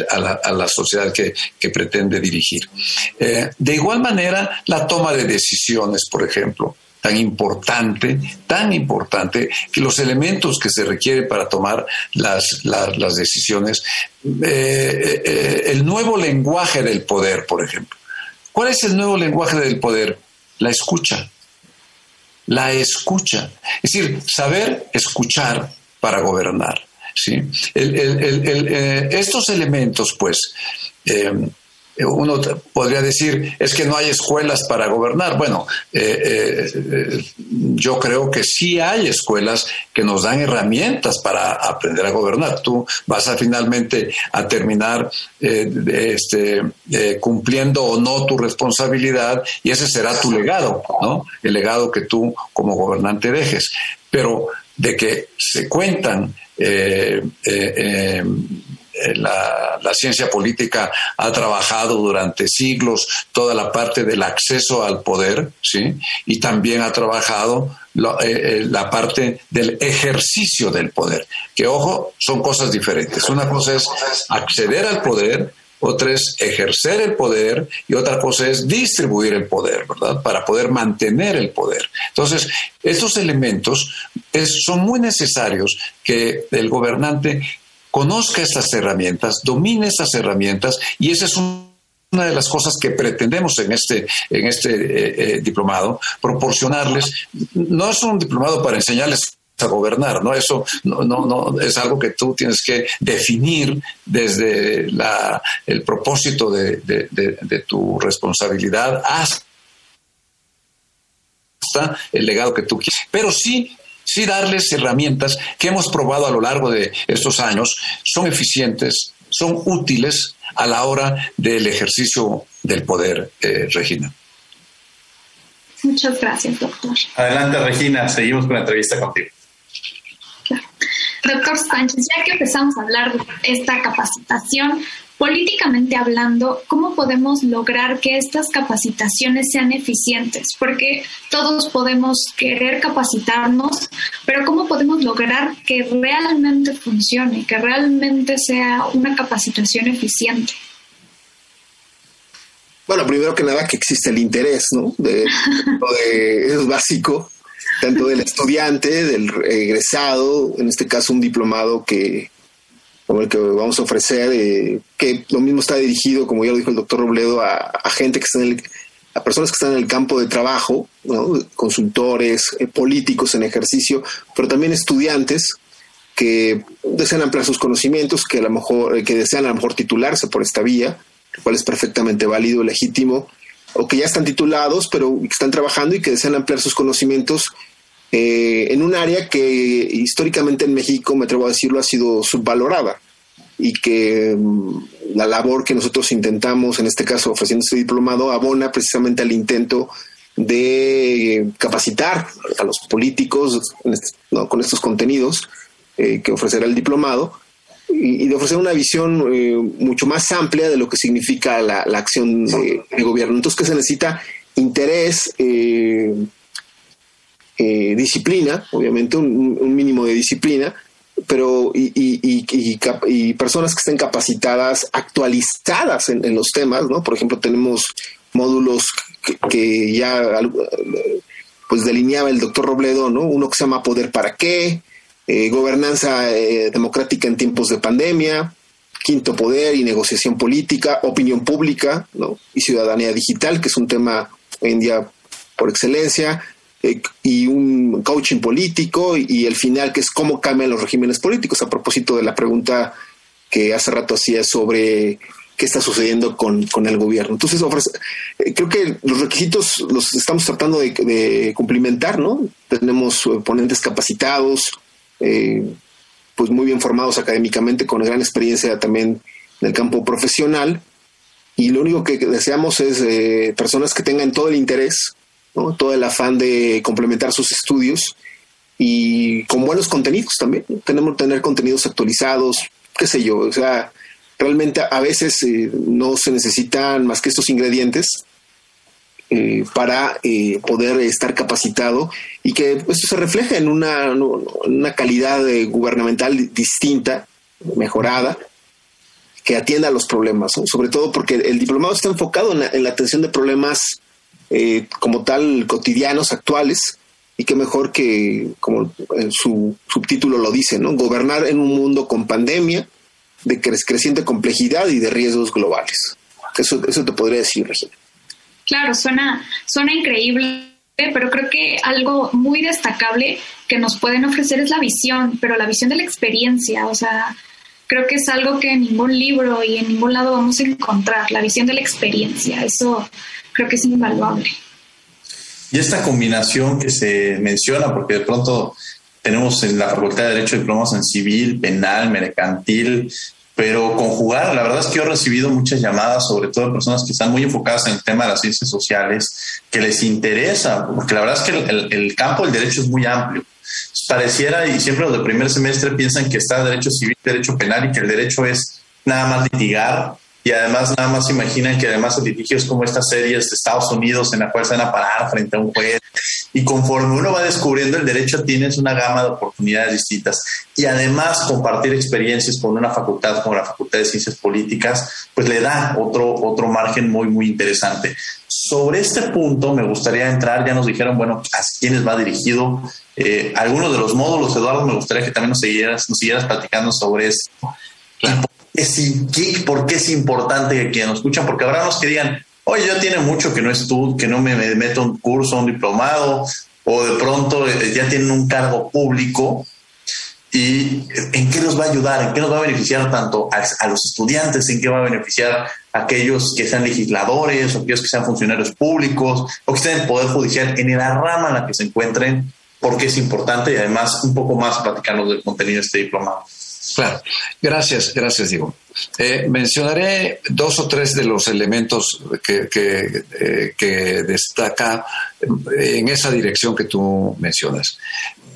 a, la, sociedad que, pretende dirigir. de igual manera, la toma de decisiones, por ejemplo tan importante, tan importante, que los elementos que se requieren para tomar las, las, decisiones, eh, eh, el nuevo lenguaje del poder, por ejemplo. ¿Cuál es el nuevo lenguaje del poder? La escucha. La escucha. Es decir, saber escuchar para gobernar. ¿sí? Eh, estos elementos, pues, uno podría decir, es que no hay escuelas para gobernar. Bueno, eh, eh, yo creo que sí hay escuelas que nos dan herramientas para aprender a gobernar. Tú vas a finalmente a terminar este, cumpliendo o no tu responsabilidad y ese será tu legado, ¿no? El legado que tú como gobernante dejes. Pero de que se cuentan eh, la, ciencia política ha trabajado durante siglos toda la parte del acceso al poder, ¿sí? Y también ha trabajado la, eh, eh, la parte del ejercicio del poder, que ojo, son cosas diferentes. Una cosa es acceder al poder, otra es ejercer el poder y otra cosa es distribuir el poder, ¿verdad? Para poder mantener el poder. Entonces, estos elementos son muy necesarios que el gobernante conozca estas herramientas, domine estas herramientas y esa es una de las cosas que pretendemos en este, en este eh, eh, diplomado, proporcionarles, no es un diplomado para enseñarles a gobernar, ¿no? Eso no, no, es algo que tú tienes que definir desde el propósito de, de tu responsabilidad hasta el legado que tú quieres. Pero sí sí darles herramientas que hemos probado a lo largo de estos años, son eficientes, son útiles a la hora del ejercicio del poder, eh, Regina. Muchas gracias, doctor. Adelante, Regina, seguimos con la entrevista contigo. Doctor Sánchez, ya que empezamos a hablar de esta capacitación, políticamente hablando, ¿cómo podemos lograr que estas capacitaciones sean eficientes? Porque todos podemos querer capacitarnos, pero ¿cómo podemos lograr que realmente funcione, que realmente sea una capacitación eficiente? Bueno, primero que nada que existe el interés, ¿no? De, es básico, tanto del estudiante, del egresado, en este caso un diplomado que, como el que vamos a ofrecer, eh, que lo mismo está dirigido, como ya lo dijo el doctor Robledo, a, gente que está en el, a personas que están en el campo de trabajo, consultores, eh, políticos en ejercicio, pero también estudiantes que desean ampliar sus conocimientos, que a lo mejor, eh, que desean a lo mejor titularse por esta vía, lo cual es perfectamente válido, legítimo, o que ya están titulados, pero están trabajando y que desean ampliar sus conocimientos eh, en un área que históricamente en México, me atrevo a decirlo, ha sido subvalorada y que mm, la labor que nosotros intentamos, en este caso ofreciendo este diplomado, abona precisamente al intento de capacitar a los políticos con estos contenidos eh, que ofrecerá el diplomado y, de ofrecer una visión eh, mucho más amplia de lo que significa la, acción de, gobierno. Entonces, que se necesita interés, eh, disciplina, obviamente un, mínimo de disciplina, pero y, y, personas que estén capacitadas, actualizadas en, los temas, ¿no? Por ejemplo, tenemos módulos que, ya pues delineaba el doctor Robledo, ¿no? Uno que se llama Poder para qué, eh, Gobernanza eh, Democrática en tiempos de pandemia, Quinto Poder y Negociación Política, Opinión Pública, ¿no? Y Ciudadanía Digital, que es un tema hoy en día por excelencia, eh, y un coaching político y, el final que es cómo cambian los regímenes políticos a propósito de la pregunta que hace rato hacía sobre qué está sucediendo con, el gobierno. Entonces, eh, creo que los requisitos los estamos tratando de, cumplimentar, ¿no? Tenemos eh, ponentes capacitados, pues muy bien formados académicamente, con gran experiencia también en el campo profesional, y lo único que deseamos es personas que tengan todo el interés todo el afán de complementar sus estudios y con buenos contenidos también. Tenemos que tener contenidos actualizados, qué sé yo, o sea, realmente a veces eh, no se necesitan más que estos ingredientes eh, para eh, poder estar capacitado y que esto se refleje en una, una calidad gubernamental distinta, mejorada, que atienda a los problemas, sobre todo porque el diplomado está enfocado en la atención de problemas eh, como tal cotidianos, actuales, y qué mejor que, como su subtítulo lo dice, ¿no? Gobernar en un mundo con pandemia, de creciente complejidad y de riesgos globales. Eso, eso te podría decir, Regina. Claro, suena, suena increíble, pero creo que algo muy destacable que nos pueden ofrecer es la visión, pero la visión de la experiencia, o sea, creo que es algo que en ningún libro y en ningún lado vamos a encontrar, la visión de la experiencia, eso creo que es invaluable. Y esta combinación que se menciona, porque de pronto tenemos en la Facultad de Derecho diplomas en civil, penal, mercantil, pero conjugar, la verdad es que yo he recibido muchas llamadas, sobre todo de personas que están muy enfocadas en el tema de las ciencias sociales, que les interesa, porque la verdad es que el, el campo del derecho es muy amplio. Pareciera, y siempre los de primer semestre piensan que está derecho civil, derecho penal y que el derecho es nada más litigar y además nada más imaginan que además el litigio es como estas series de Estados Unidos en la cual se van a parar frente a un juez y conforme uno va descubriendo el derecho tienes una gama de oportunidades distintas y además compartir experiencias con una facultad como la Facultad de Ciencias Políticas pues le da otro, otro margen muy muy interesante. Sobre este punto me gustaría entrar, ya nos dijeron, bueno, a quiénes va dirigido, eh, algunos de los módulos, Eduardo, me gustaría que también nos siguieras, nos siguieras platicando sobre esto. Claro por qué es importante que nos escuchan, porque habrá los que digan, oye, yo tiene mucho que no estudio, que no me, meto un curso, un diplomado, o de pronto eh, ya tienen un cargo público. ¿Y en qué nos va a ayudar? ¿En qué nos va a beneficiar tanto a, los estudiantes? ¿En qué va a beneficiar a aquellos que sean legisladores o aquellos que sean funcionarios públicos o que estén en el Poder Judicial en la rama en la que se encuentren? Porque es importante y además un poco más platicarnos del contenido de este diplomado. Claro, gracias, gracias, Diego. Eh, mencionaré dos o tres de los elementos que, eh, destaca en esa dirección que tú mencionas.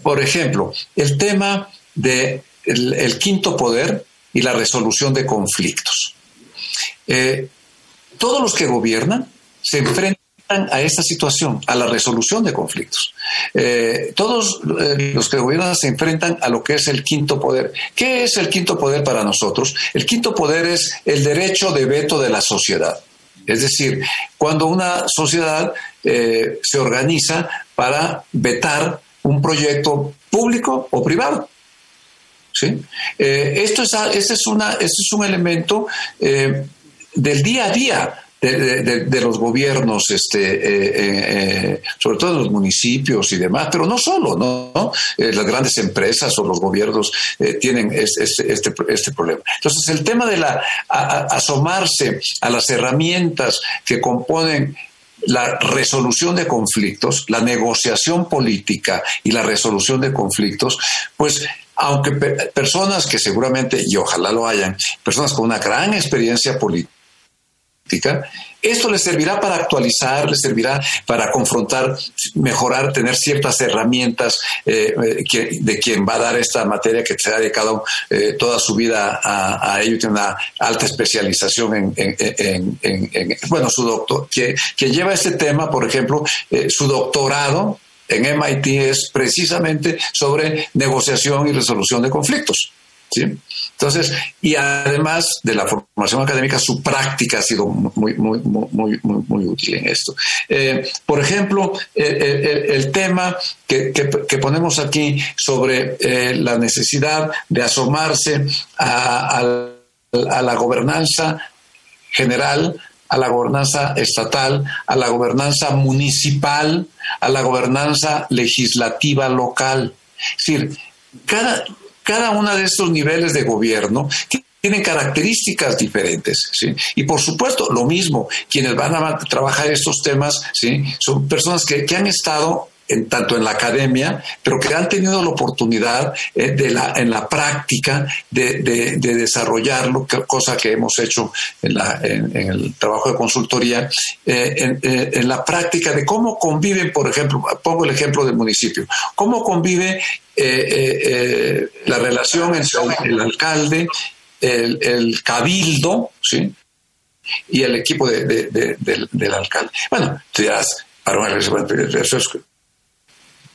Por ejemplo, el tema del de el quinto poder y la resolución de conflictos. Eh, todos los que gobiernan se enfrentan a esta situación, a la resolución de conflictos. Eh, todos eh, los que gobiernan se enfrentan a lo que es el quinto poder. ¿Qué es el quinto poder para nosotros? El quinto poder es el derecho de veto de la sociedad. Es decir, cuando una sociedad eh, se organiza para vetar un proyecto público o privado. ¿Sí? esto, es, es, este es un elemento del día a día de, los gobiernos, este, eh, eh, eh, sobre todo en los municipios y demás, pero no solo, ¿no? las grandes empresas o los gobiernos tienen este, este, este, problema. Entonces, el tema de la asomarse a las herramientas que componen la resolución de conflictos, la negociación política y la resolución de conflictos, pues aunque personas que seguramente, y ojalá lo hayan, personas con una gran experiencia política, esto les servirá para actualizar, les servirá para confrontar, mejorar, tener ciertas herramientas eh, eh, de quien va a dar esta materia que se ha dedicado eh, toda su vida a, ello, tiene una alta especialización en, bueno, su doctor, que, que, lleva este tema, por ejemplo, su doctorado en MIT es precisamente sobre negociación y resolución de conflictos. ¿sí? Entonces, y además de la formación académica, su práctica ha sido muy, muy, muy, muy, útil en esto. Eh, por ejemplo, el, tema que, ponemos aquí sobre eh, la necesidad de asomarse a, a la gobernanza general, a la gobernanza estatal, a la gobernanza municipal, a la gobernanza legislativa local. Es decir, cada, cada uno de estos niveles de gobierno tienen características diferentes. Y por supuesto, lo mismo, quienes van a trabajar estos temas. Son personas que han estado en, tanto en la academia, pero que han tenido la oportunidad eh, de la, en la práctica de, de, desarrollarlo, cosa que hemos hecho en, el trabajo de consultoría, eh, eh, en, la práctica de cómo conviven, por ejemplo, pongo el ejemplo del municipio, cómo convive la relación entre el, alcalde, el, cabildo, ¿sí? y el equipo de, de, del, alcalde. Bueno, tú dirás, eso es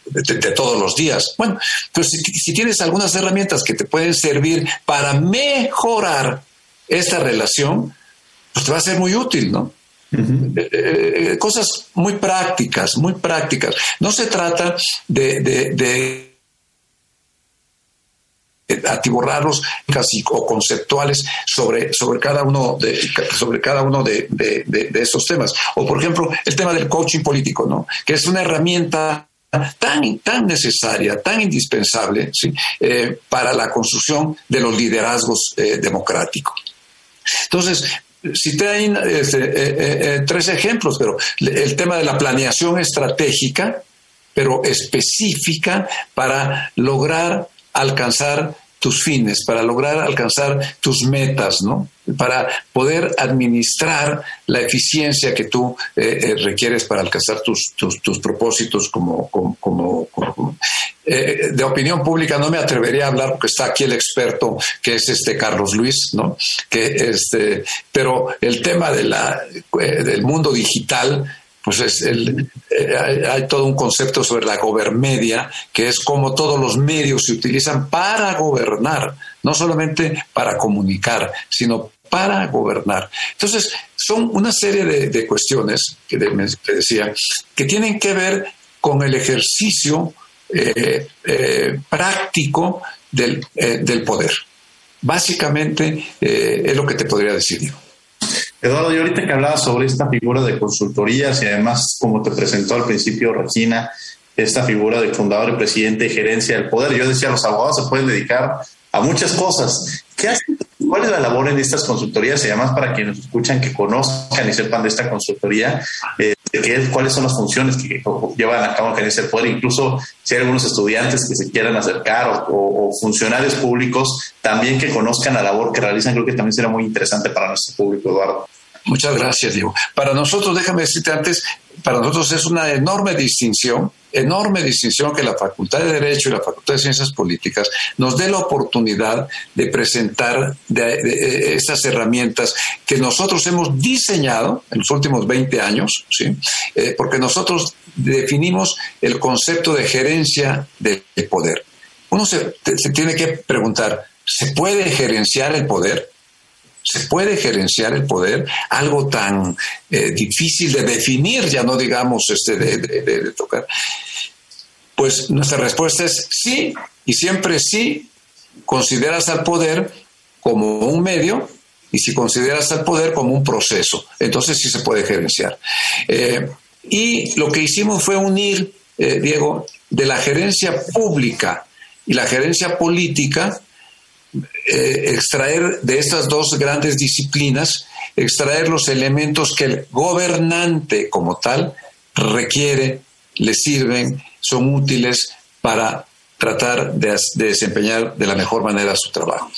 de, todos los días. Bueno, pues si, tienes algunas herramientas que te pueden servir para mejorar esta relación, pues te va a ser muy útil, ¿no? Eh, eh, cosas muy prácticas, muy prácticas. No se trata de, de, atiborrarlos casi o conceptuales sobre, sobre cada uno de sobre cada uno de, de, de, esos temas o por ejemplo el tema del coaching político no que es una herramienta tan, tan necesaria, tan indispensable eh, para la construcción de los liderazgos eh, democráticos. Entonces, cité ahí este, tres ejemplos, pero el tema de la planeación estratégica, pero específica para lograr alcanzar tus fines, para lograr alcanzar tus metas, ¿no? Para poder administrar la eficiencia que tú eh, eh, requieres para alcanzar tus, tus, propósitos como, como, eh, de opinión pública no me atrevería a hablar porque está aquí el experto que es este Carlos Luis, ¿no? Que este, pero el tema de la, del mundo digital pues es el, eh, hay, todo un concepto sobre la gobermedia, que es como todos los medios se utilizan para gobernar, no solamente para comunicar, sino para gobernar. Entonces, son una serie de, cuestiones que, decía que tienen que ver con el ejercicio eh, eh, práctico del, del, poder. Básicamente es lo que te podría decir yo. Eduardo, y ahorita que hablabas sobre esta figura de consultorías y además, como te presentó al principio Regina, esta figura de fundador y presidente y gerencia del poder, yo decía, los abogados se pueden dedicar a muchas cosas. ¿Qué hacen? ¿Cuál es la labor en estas consultorías? Y además, para quienes escuchan, que conozcan y sepan de esta consultoría, eh, qué, cuáles son las funciones que llevan a cabo en gerencia del poder, incluso si hay algunos estudiantes que se quieran acercar o, o, funcionarios públicos también que conozcan la labor que realizan, creo que también será muy interesante para nuestro público, Eduardo. Muchas gracias, Diego. Para nosotros, déjame decirte antes, para nosotros es una enorme distinción, enorme distinción que la Facultad de Derecho y la Facultad de Ciencias Políticas nos dé la oportunidad de presentar de, estas herramientas que nosotros hemos diseñado en los últimos 20 años, ¿sí? Eh, porque nosotros definimos el concepto de gerencia del poder. Uno se tiene que preguntar, ¿se puede gerenciar el poder? ¿Se puede gerenciar el poder? Algo tan eh, difícil de definir, ya no digamos este, de, tocar. Pues nuestra respuesta es sí, y siempre sí consideras al poder como un medio y si consideras al poder como un proceso, entonces sí se puede gerenciar. Eh, y lo que hicimos fue unir, eh, Diego, de la gerencia pública y la gerencia política, eh, extraer de estas dos grandes disciplinas, extraer los elementos que el gobernante como tal requiere, le sirven, son útiles para tratar de, desempeñar de la mejor manera su trabajo.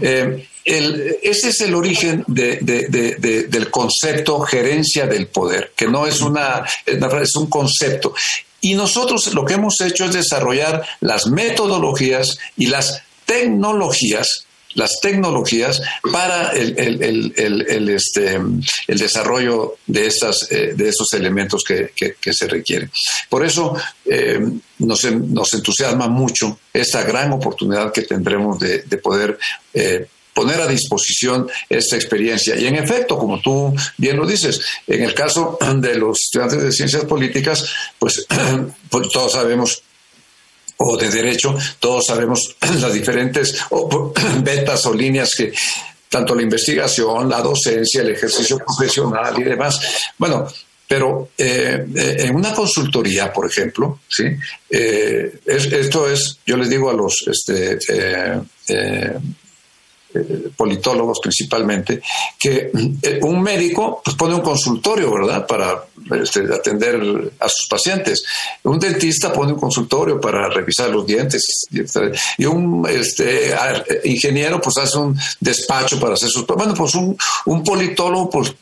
Eh, ese es el origen del concepto gerencia del poder, que no es una, es un concepto. Y nosotros lo que hemos hecho es desarrollar las metodologías y las tecnologías las tecnologías para el, el, el, este, el desarrollo de, estas, eh, de estos elementos que, que, se requieren. Por eso eh, nos, nos, entusiasma mucho esta gran oportunidad que tendremos de, de poder eh, poner a disposición esta experiencia. Y en efecto, como tú bien lo dices, en el caso de los estudiantes de ciencias políticas, pues, pues todos sabemos o de derecho, todos sabemos las diferentes vetas o líneas que tanto la investigación, la docencia, el ejercicio profesional y demás. Bueno, pero eh, eh, en una consultoría, por ejemplo, ¿sí? Eh, esto es, yo les digo a los este, eh, politólogos principalmente, que eh, un médico pues, pone un consultorio, ¿verdad?, para este, atender a sus pacientes. Un dentista pone un consultorio para revisar los dientes. Y un este, ingeniero pues hace un despacho para hacer sus... Bueno, pues un, politólogo pues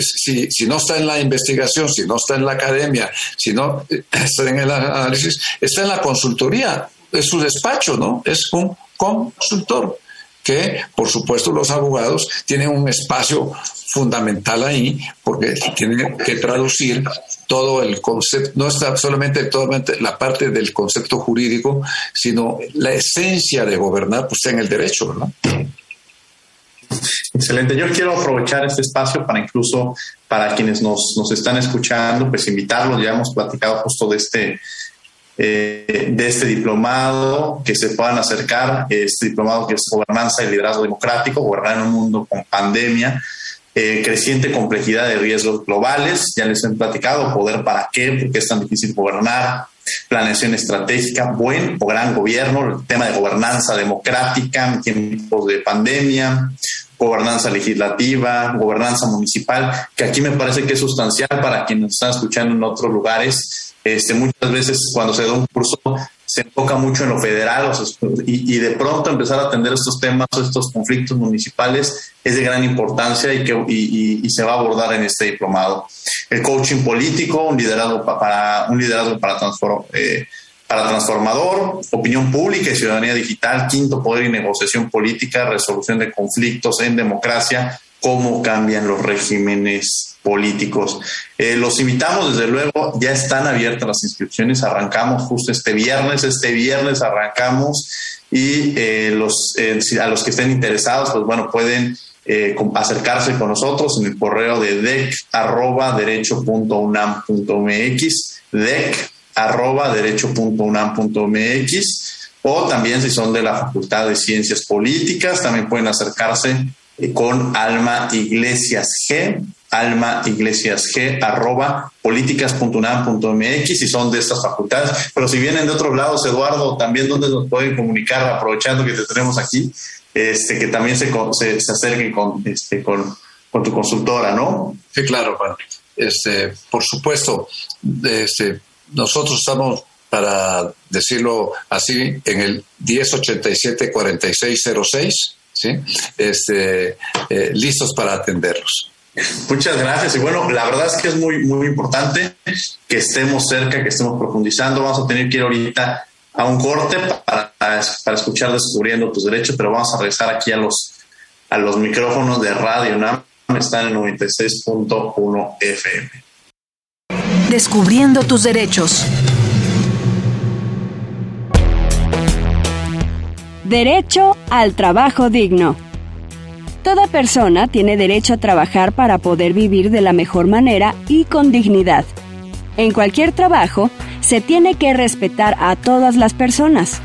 si, si, no está en la investigación, si no está en la academia, si no eh, está en el análisis, está en la consultoría, es su despacho, ¿no? Es un consultor por supuesto los abogados tienen un espacio fundamental ahí porque tienen que traducir todo el concepto, no está solamente la parte del concepto jurídico, sino la esencia de gobernar pues en el derecho, ¿verdad? Excelente. Yo quiero aprovechar este espacio para incluso para quienes nos, nos están escuchando, pues invitarlos, ya hemos platicado justo de este eh, de este diplomado, que se puedan acercar, este diplomado que es gobernanza y liderazgo democrático, gobernar en un mundo con pandemia. eh, creciente complejidad de riesgos globales, ya les he platicado, poder para qué, porque es tan difícil gobernar, planeación estratégica, buen o gran gobierno, el tema de gobernanza democrática en tiempos de pandemia, gobernanza legislativa, gobernanza municipal, que aquí me parece que es sustancial para quienes están escuchando en otros lugares. Este, muchas veces cuando se da un curso se enfoca mucho en lo federal y, de pronto empezar a atender estos temas, estos conflictos municipales es de gran importancia y, que, y, se va a abordar en este diplomado. El coaching político, un liderazgo para, un liderazgo para, eh, para transformador, opinión pública y ciudadanía digital, quinto poder y negociación política, resolución de conflictos en democracia, cómo cambian los regímenes políticos. Eh, los invitamos, desde luego, ya están abiertas las inscripciones, arrancamos justo este viernes, este viernes arrancamos y eh, los, eh, a los que estén interesados, pues bueno, pueden acercarse con nosotros en el correo de dec arroba derecho.unam.mx, dec arroba derecho.unam.mx o también si son de la Facultad de Ciencias Políticas, también pueden acercarse con Alma Iglesias G, Alma Iglesias G, arroba políticas.unam.mx si son de estas facultades. Pero si vienen de otros lados, Eduardo, también donde nos pueden comunicar, aprovechando que te tenemos aquí, este, que también se, se, acerquen con, este, con, con, tu consultora, ¿no? Sí, claro, Juan. Este, por supuesto, este, nosotros estamos para decirlo así, en el 1087-4606 ¿sí? este, eh, listos para atenderlos. Muchas gracias. Y bueno, la verdad es que es muy, muy importante que estemos cerca, que estemos profundizando. Vamos a tener que ir ahorita a un corte para, para escuchar Descubriendo tus derechos, pero vamos a regresar aquí a los, a los micrófonos de Radio NAM. Están en 96.1 FM. Descubriendo tus derechos. Derecho al trabajo digno. Toda persona tiene derecho a trabajar para poder vivir de la mejor manera y con dignidad. En cualquier trabajo, se tiene que respetar a todas las personas.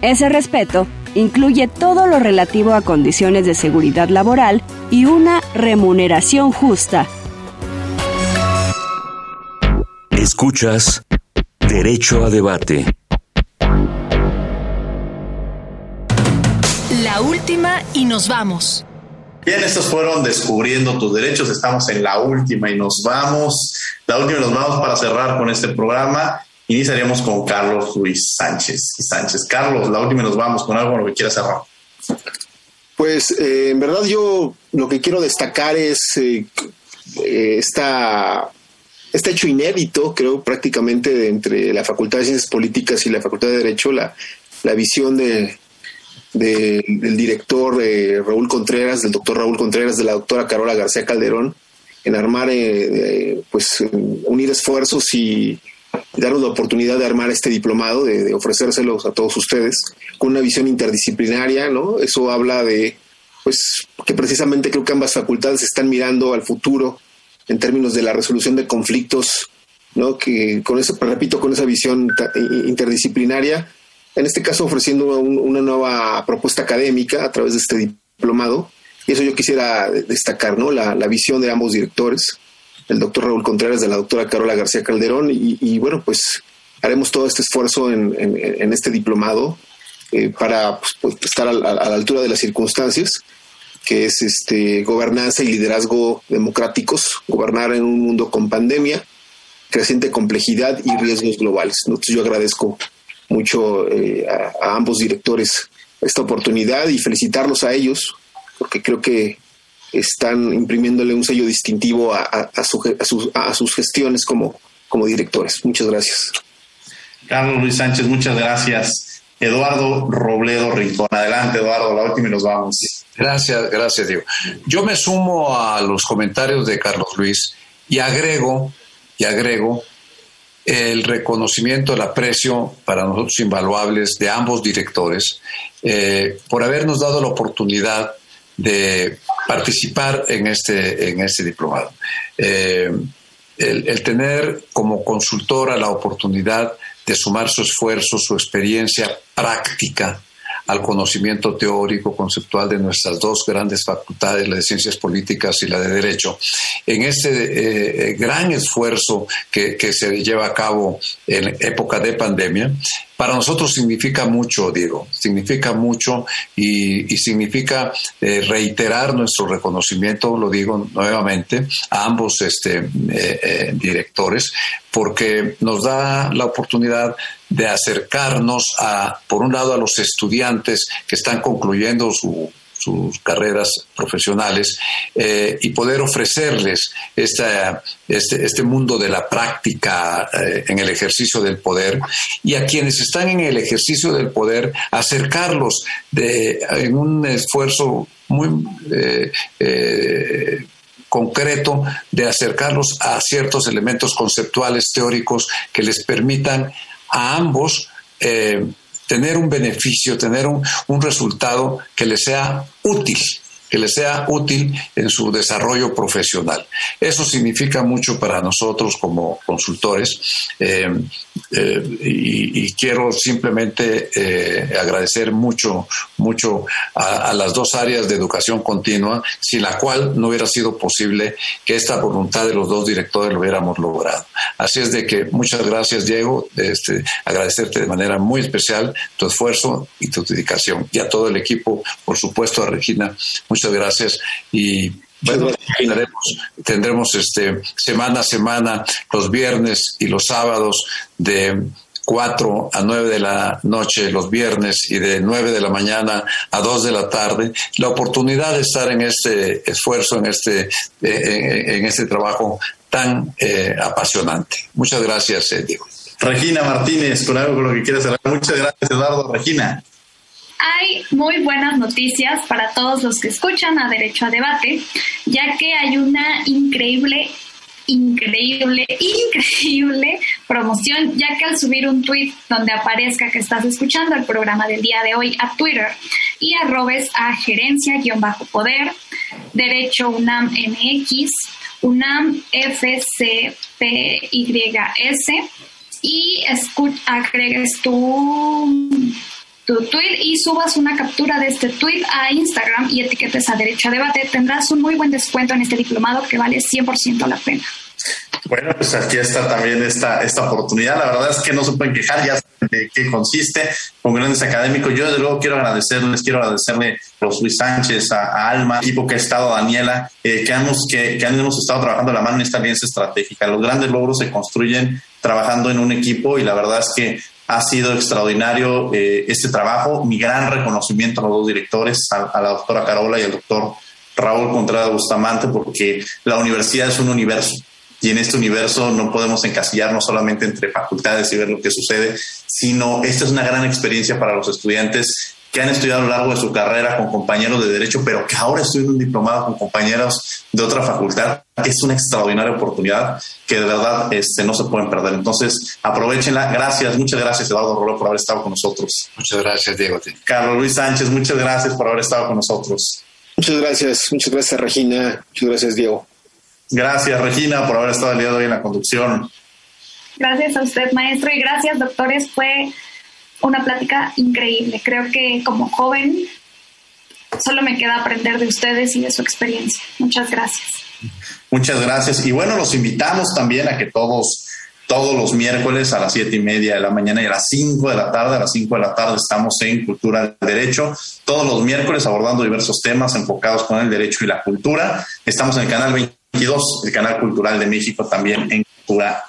Ese respeto incluye todo lo relativo a condiciones de seguridad laboral y una remuneración justa. Escuchas Derecho a Debate. La última y nos vamos. Bien, estos fueron Descubriendo tus derechos. Estamos en la última y nos vamos. La última y nos vamos para cerrar con este programa. Iniciaríamos con Carlos Luis Sánchez Sánchez. Carlos, la última y nos vamos con algo con lo que quieras cerrar. Pues eh, en verdad yo lo que quiero destacar es eh, eh, esta, este hecho inédito, creo prácticamente entre la Facultad de Ciencias Políticas y la Facultad de Derecho, la, la visión de, del director eh, Raúl Contreras, del doctor Raúl Contreras, de la doctora Carola García Calderón, en armar, eh, pues, unir esfuerzos y darnos la oportunidad de armar este diplomado, de, ofrecérselos a todos ustedes, con una visión interdisciplinaria, ¿no? Eso habla de, pues, que precisamente creo que ambas facultades están mirando al futuro en términos de la resolución de conflictos, ¿no? Que con eso, repito, con esa visión interdisciplinaria, en este caso ofreciendo una nueva propuesta académica a través de este diplomado. Y eso yo quisiera destacar, ¿no? La, visión de ambos directores, el doctor Raúl Contreras de la doctora Carola García Calderón. Y, bueno, pues haremos todo este esfuerzo en, este diplomado eh, para pues, pues, estar a, la altura de las circunstancias, que es este gobernanza y liderazgo democráticos, gobernar en un mundo con pandemia, creciente complejidad y riesgos globales. Entonces yo agradezco mucho eh, a, ambos directores esta oportunidad y felicitarlos a ellos, porque creo que están imprimiéndole un sello distintivo a, a, sus, gestiones como, como directores. Muchas gracias. Carlos Luis Sánchez, muchas gracias. Eduardo Robledo Rincón. Adelante, Eduardo, la última y nos vamos. Gracias, gracias, Diego. Yo me sumo a los comentarios de Carlos Luis y agrego, y agrego el reconocimiento, el aprecio para nosotros invaluables de ambos directores eh, por habernos dado la oportunidad de participar en este, en este diplomado. Eh, el, tener como consultora la oportunidad de sumar su esfuerzo, su experiencia práctica al conocimiento teórico, conceptual de nuestras dos grandes facultades, la de ciencias políticas y la de derecho, en este gran esfuerzo que, que se lleva a cabo en época de pandemia, para nosotros significa mucho, Diego, significa mucho y, significa eh, reiterar nuestro reconocimiento, lo digo nuevamente, a ambos este, eh, eh, directores, porque nos da la oportunidad de acercarnos a, por un lado, a los estudiantes que están concluyendo su sus carreras profesionales eh, y poder ofrecerles esta, este, este, mundo de la práctica eh, en el ejercicio del poder y a quienes están en el ejercicio del poder acercarlos de, en un esfuerzo muy eh, concreto de acercarlos a ciertos elementos conceptuales teóricos que les permitan a ambos tener un beneficio, tener un, un resultado que les sea útil que les sea útil en su desarrollo profesional. Eso significa mucho para nosotros como consultores eh, eh, y, quiero simplemente eh, agradecer mucho, mucho a, las dos áreas de educación continua, sin la cual no hubiera sido posible que esta voluntad de los dos directores lo hubiéramos logrado. Así es de que muchas gracias, Diego, este, agradecerte de manera muy especial tu esfuerzo y tu dedicación y a todo el equipo, por supuesto a Regina. Muchas gracias y bueno, tendremos, tendremos este, semana a semana, los viernes y los sábados de 4 a 9 de la noche los viernes y de 9 de la mañana a 2 de la tarde, la oportunidad de estar en este esfuerzo, en este, eh, en, este trabajo tan eh, apasionante. Muchas gracias, eh, Diego. Regina Martínez, con algo con lo que quieres hablar. Muchas gracias, Eduardo. Regina hay muy buenas noticias para todos los que escuchan a Derecho a Debate, ya que hay una increíble, increíble, increíble promoción, ya que al subir un tweet donde aparezca que estás escuchando el programa del día de hoy a Twitter y arrobes a gerencia-poder, Derecho UNAM MX, UNAM FCPYS, y agregues tu tu tweet y subas una captura de este tweet a Instagram y etiquetes a Derecho a Debate, tendrás un muy buen descuento en este diplomado que vale 100% la pena. Bueno, pues aquí está también esta, esta oportunidad. La verdad es que no se pueden quejar ya de qué consiste con grandes académicos. Yo desde luego quiero agradecerles, quiero agradecerle a los Luis Sánchez, a, Alma, equipo que ha estado, Daniela, eh, que, hemos, que, que hemos estado trabajando la mano en esta alianza estratégica. Los grandes logros se construyen trabajando en un equipo y la verdad es que ha sido extraordinario eh, este trabajo. Mi gran reconocimiento a los dos directores, a, la doctora Carola y al doctor Raúl Contreras Bustamante, porque la universidad es un universo. Y en este universo no podemos encasillarnos solamente entre facultades y ver lo que sucede, sino esta es una gran experiencia para los estudiantes que han estudiado a lo largo de su carrera con compañeros de derecho, pero que ahora estudian un diplomado con compañeros de otra facultad, es una extraordinaria oportunidad que de verdad este, no se pueden perder. Entonces, aprovechenla. Gracias, muchas gracias, Eduardo Rolo, por haber estado con nosotros. Muchas gracias, Diego. Carlos Luis Sánchez, muchas gracias por haber estado con nosotros. Muchas gracias, muchas gracias, Regina. Muchas gracias, Diego. Gracias, Regina, por haber estado el día de hoy en la conducción. Gracias a usted, maestro, y gracias, doctores. Fue una plática increíble. Creo que como joven solo me queda aprender de ustedes y de su experiencia. Muchas gracias. Muchas gracias. Y bueno, los invitamos también a que todos, todos los miércoles a las siete y media de la mañana y a las cinco de la tarde, a las cinco de la tarde estamos en Cultura del Derecho. Todos los miércoles abordando diversos temas enfocados con el derecho y la cultura. Estamos en el canal 22, el canal cultural de México también en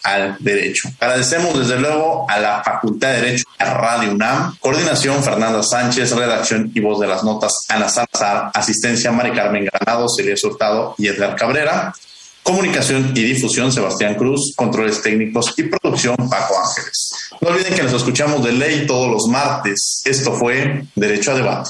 al Derecho. Agradecemos desde luego a la Facultad de Derecho de Radio UNAM, coordinación Fernanda Sánchez, redacción y voz de las notas Ana Salazar, asistencia Mari Carmen Granado, Celia Hurtado y Edgar Cabrera, comunicación y difusión Sebastián Cruz, controles técnicos y producción Paco Ángeles. No olviden que nos escuchamos de ley todos los martes. Esto fue Derecho a Debate.